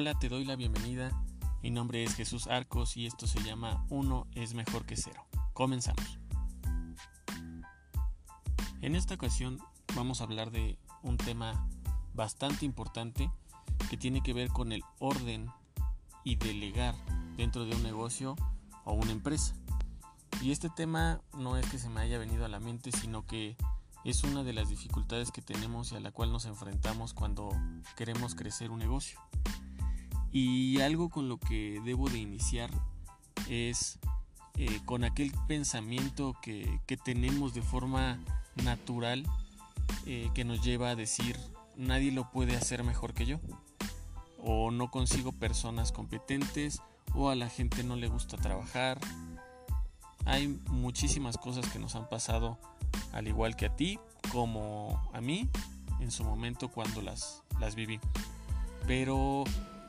Hola, te doy la bienvenida. Mi nombre es Jesús Arcos y esto se llama Uno es mejor que cero. Comenzamos. En esta ocasión vamos a hablar de un tema bastante importante que tiene que ver con el orden y delegar dentro de un negocio o una empresa. Y este tema no es que se me haya venido a la mente, sino que es una de las dificultades que tenemos y a la cual nos enfrentamos cuando queremos crecer un negocio. Y algo con lo que debo de iniciar es eh, con aquel pensamiento que, tenemos de forma natural eh, que nos lleva a decir nadie lo puede hacer mejor que yo o no consigo personas competentes o a la gente no le gusta trabajar. Hay muchísimas cosas que nos han pasado al igual que a ti como a mí en su momento cuando las, las viví. Pero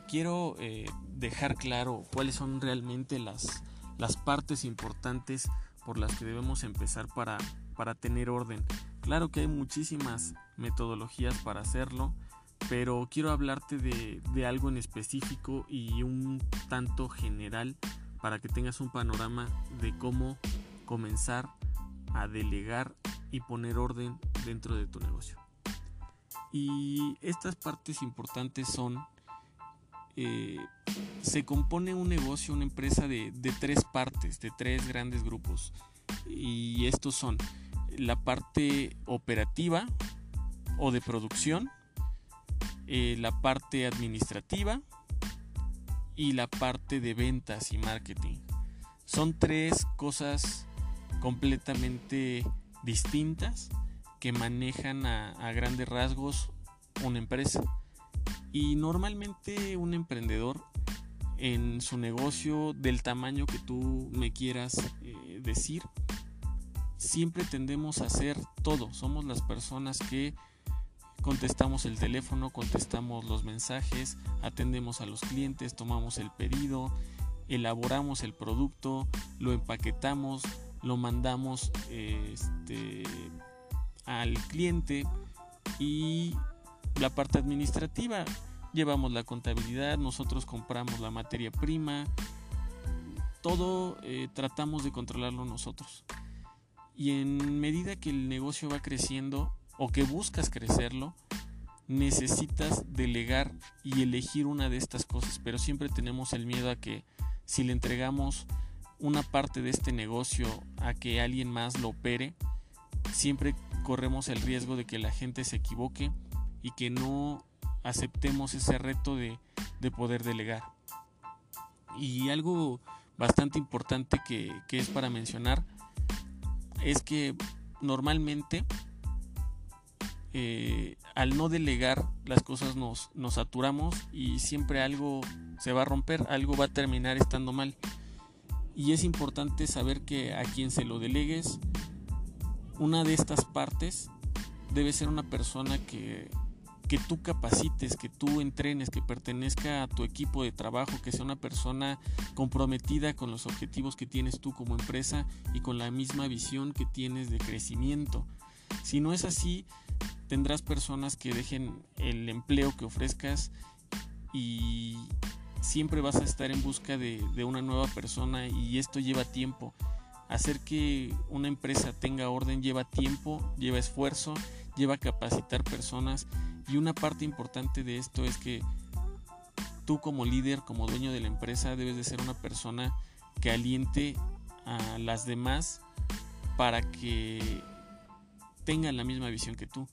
quiero eh, dejar claro cuáles son realmente las, las partes importantes por las que debemos empezar para, para tener orden. Claro que hay muchísimas metodologías para hacerlo, pero quiero hablarte de, de, algo en específico y un tanto general para que tengas un panorama de cómo comenzar a delegar y poner orden dentro de tu negocio. Y estas partes importantes son eh, se compone un negocio, una empresa de, tres partes, de tres grandes grupos. Y estos son la parte operativa o de producción, eh, la parte administrativa y la parte de ventas y marketing. Son tres cosas completamente distintas que manejan a grandes rasgos una empresa. Y normalmente un emprendedor en su negocio del tamaño que tú me quieras eh, decir, siempre tendemos a hacer todo. Somos las personas que contestamos el teléfono, contestamos los mensajes, atendemos a los clientes, tomamos el pedido, elaboramos el producto, lo empaquetamos, lo mandamos este, al cliente y la parte administrativa. Llevamos la contabilidad, nosotros compramos la materia prima, todo eh, tratamos de controlarlo nosotros. Y en medida que el negocio va creciendo o que buscas crecerlo, necesitas delegar y elegir una de estas cosas, pero siempre tenemos el miedo a que si le entregamos una parte de este negocio a que alguien más lo opere, siempre corremos el riesgo de que la gente se equivoque y que no aceptemos ese reto de, poder delegar. Y algo bastante importante que, es para mencionar es que normalmente eh, al no delegar las cosas nos, nos saturamos y siempre algo se va a romper, algo va a terminar estando mal. Y es importante saber que a quien se lo delegues, una de estas partes debe ser una persona que que tú capacites, que tú entrenes, que pertenezca a tu equipo de trabajo, que sea una persona comprometida con los objetivos que tienes tú como empresa y con la misma visión que tienes de crecimiento. Si no es así, tendrás personas que dejen el empleo que ofrezcas y siempre vas a estar en busca de, una nueva persona y esto lleva tiempo. Hacer que una empresa tenga orden lleva tiempo, lleva esfuerzo, lleva capacitar personas y una parte importante de esto es que tú como líder, como dueño de la empresa, debes de ser una persona que aliente a las demás para que tengan la misma visión que tú.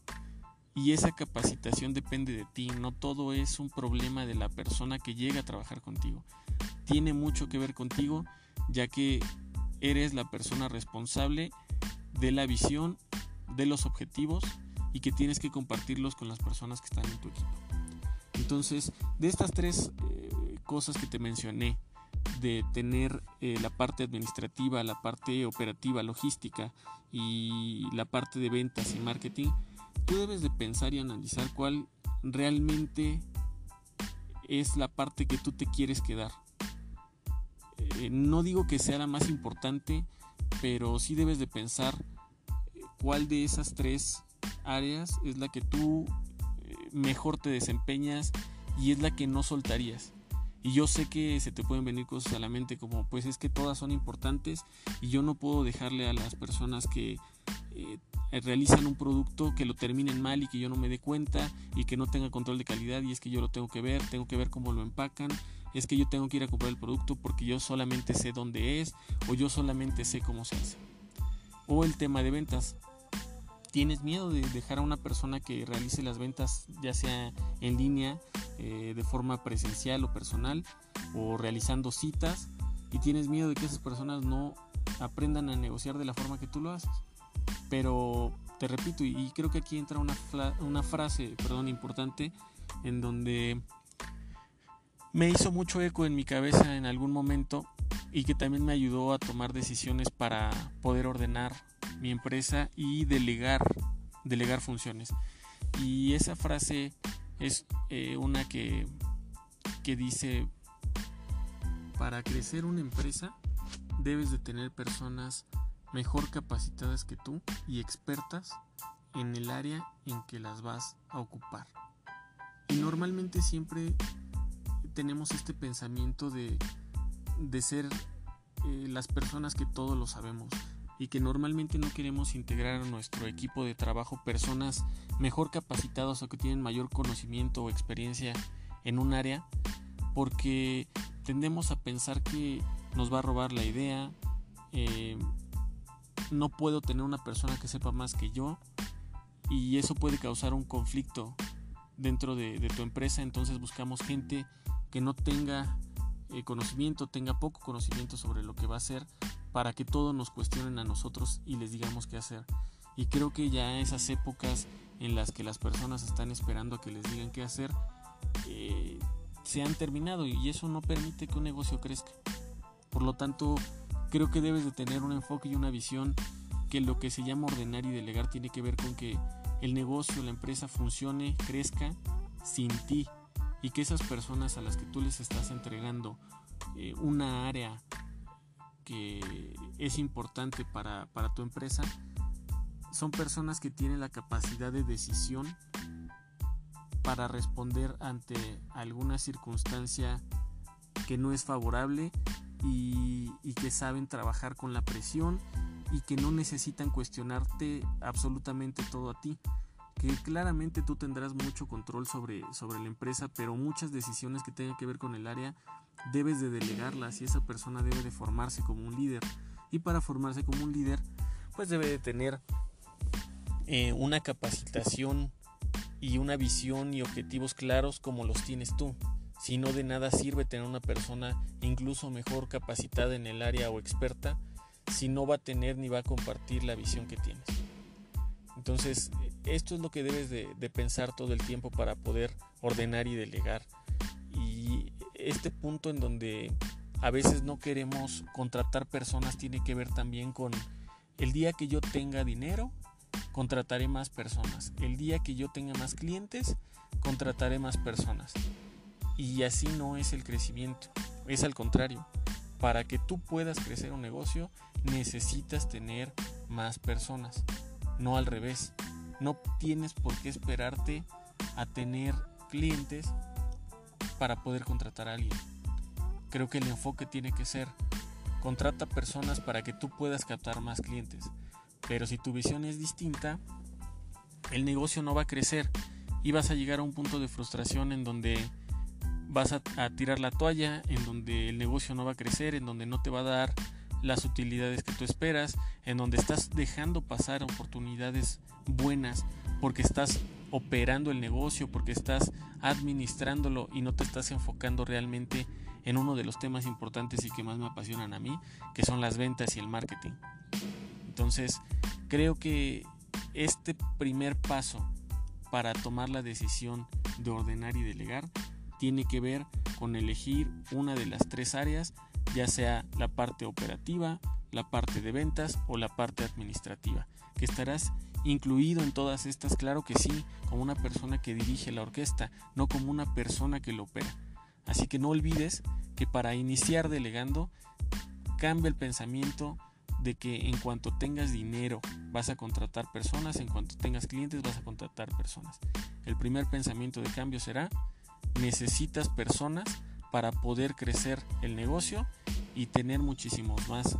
Y esa capacitación depende de ti, no todo es un problema de la persona que llega a trabajar contigo. Tiene mucho que ver contigo, ya que eres la persona responsable de la visión, de los objetivos y que tienes que compartirlos con las personas que están en tu equipo. Entonces, de estas tres eh, cosas que te mencioné, de tener eh, la parte administrativa, la parte operativa, logística y la parte de ventas y marketing, tú debes de pensar y analizar cuál realmente es la parte que tú te quieres quedar. Eh, no digo que sea la más importante, pero sí debes de pensar cuál de esas tres áreas es la que tú eh, mejor te desempeñas y es la que no soltarías. Y yo sé que se te pueden venir cosas a la mente como pues es que todas son importantes y yo no puedo dejarle a las personas que eh, realizan un producto que lo terminen mal y que yo no me dé cuenta y que no tenga control de calidad y es que yo lo tengo que ver, tengo que ver cómo lo empacan, es que yo tengo que ir a comprar el producto porque yo solamente sé dónde es o yo solamente sé cómo se hace. O el tema de ventas. ¿Tienes miedo de dejar a una persona que realice las ventas ya sea en línea eh, de forma presencial o personal o realizando citas y tienes miedo de que esas personas no aprendan a negociar de la forma que tú lo haces. Pero te repito, y creo que aquí entra una, una frase perdón, importante en donde me hizo mucho eco en mi cabeza en algún momento y que también me ayudó a tomar decisiones para poder ordenar mi empresa y delegar, delegar funciones. Y esa frase es eh, una que, que dice, para crecer una empresa debes de tener personas mejor capacitadas que tú y expertas en el área en que las vas a ocupar. Y normalmente siempre tenemos este pensamiento de, de ser eh, las personas que todo lo sabemos y que normalmente no queremos integrar a nuestro equipo de trabajo personas mejor capacitadas o que tienen mayor conocimiento o experiencia en un área porque tendemos a pensar que nos va a robar la idea, eh, no puedo tener una persona que sepa más que yo y eso puede causar un conflicto dentro de, tu empresa, entonces buscamos gente que no tenga eh, conocimiento, tenga poco conocimiento sobre lo que va a hacer para que todos nos cuestionen a nosotros y les digamos qué hacer. Y creo que ya esas épocas en las que las personas están esperando a que les digan qué hacer, eh, se han terminado y eso no permite que un negocio crezca. Por lo tanto, creo que debes de tener un enfoque y una visión que lo que se llama ordenar y delegar tiene que ver con que el negocio, la empresa funcione, crezca sin ti y que esas personas a las que tú les estás entregando eh, una área que es importante para, tu empresa son personas que tienen la capacidad de decisión para responder ante alguna circunstancia que no es favorable y, que saben trabajar con la presión y que no necesitan cuestionarte absolutamente todo a ti. Claramente tú tendrás mucho control sobre, sobre la empresa, pero muchas decisiones que tengan que ver con el área debes de delegarlas y esa persona debe de formarse como un líder. Y para formarse como un líder, pues debe de tener eh, una capacitación y una visión y objetivos claros como los tienes tú. Si no de nada sirve tener una persona incluso mejor capacitada en el área o experta si no va a tener ni va a compartir la visión que tienes. Entonces, esto es lo que debes de, pensar todo el tiempo para poder ordenar y delegar este punto en donde a veces no queremos contratar personas tiene que ver también con el día que yo tenga dinero, contrataré más personas. El día que yo tenga más clientes, contrataré más personas. Y así no es el crecimiento, es al contrario. Para que tú puedas crecer un negocio, necesitas tener más personas, no al revés. No tienes por qué esperarte a tener clientes para poder contratar a alguien. Creo que el enfoque tiene que ser, contrata personas para que tú puedas captar más clientes. Pero si tu visión es distinta, el negocio no va a crecer y vas a llegar a un punto de frustración en donde vas a, tirar la toalla, en donde el negocio no va a crecer, en donde no te va a dar las utilidades que tú esperas, en donde estás dejando pasar oportunidades buenas porque estás operando el negocio, porque estás administrándolo y no te estás enfocando realmente en uno de los temas importantes y que más me apasionan a mí, que son las ventas y el marketing. Entonces, creo que este primer paso para tomar la decisión de ordenar y delegar tiene que ver con elegir una de las tres áreas, ya sea la parte operativa, la parte de ventas o la parte administrativa, que estarás incluido en todas estas, claro que sí, como una persona que dirige la orquesta, no como una persona que lo opera. Así que no olvides que para iniciar delegando, cambia el pensamiento de que en cuanto tengas dinero vas a contratar personas, en cuanto tengas clientes vas a contratar personas. El primer pensamiento de cambio será, necesitas personas para poder crecer el negocio y tener muchísimos más.